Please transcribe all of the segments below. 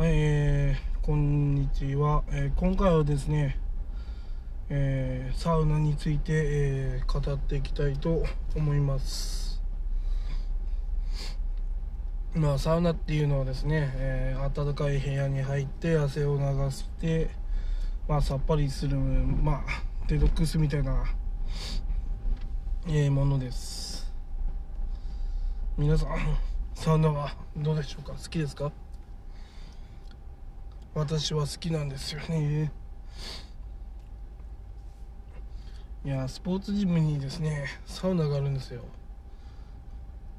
はい、えー、こんにちは、えー今回はですね、えーサウナについて、えー語っていきたいと思います。まあサウナっていうのはですね、えー暖かい部屋に入って汗を流してまあさっぱりするまあデトックスみたいな、えーものです。皆さんサウナはどうでしょうか？好きですか？私は好きなんですよね。いやスポーツジムにですねサウナがあるんですよ、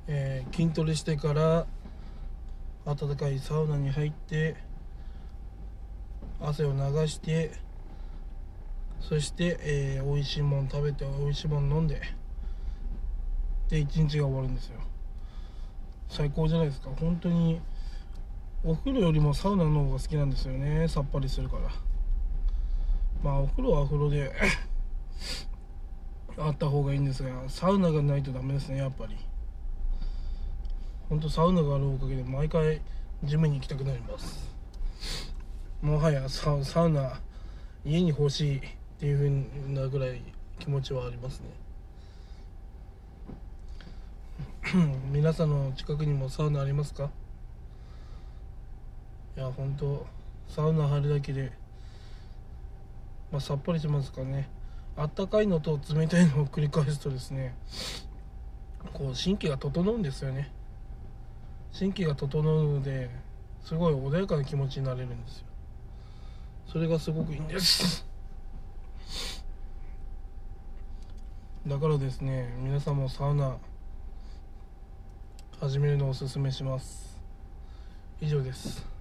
えー筋トレしてから温かいサウナに入って汗を流してそして、えー美味しいもの食べて美味しいもの飲んでで一日が終わるんですよ。最高じゃないですか。本当にお風呂よりもサウナの方が好きなんですよね。さっぱりするから。まあお風呂はお風呂で あった方がいいんですがサウナがないとダメですねやっぱり。ほんとサウナがあるおかげで毎回ジムに行きたくなります。もはやサウサウナ家に欲しいっていう風なぐらい気持ちはありますね。皆さんの近くにもサウナありますか？いや本当サウナ入るだけで、まあ、さっぱりしますかね。あったかいのと冷たいのを繰り返すとですねこう神経が整うんですよね。神経が整うのですごい穏やかな気持ちになれるんですよ。それがすごくいいんです。だからですね皆さんもサウナ始めるのをおすすめします。以上です。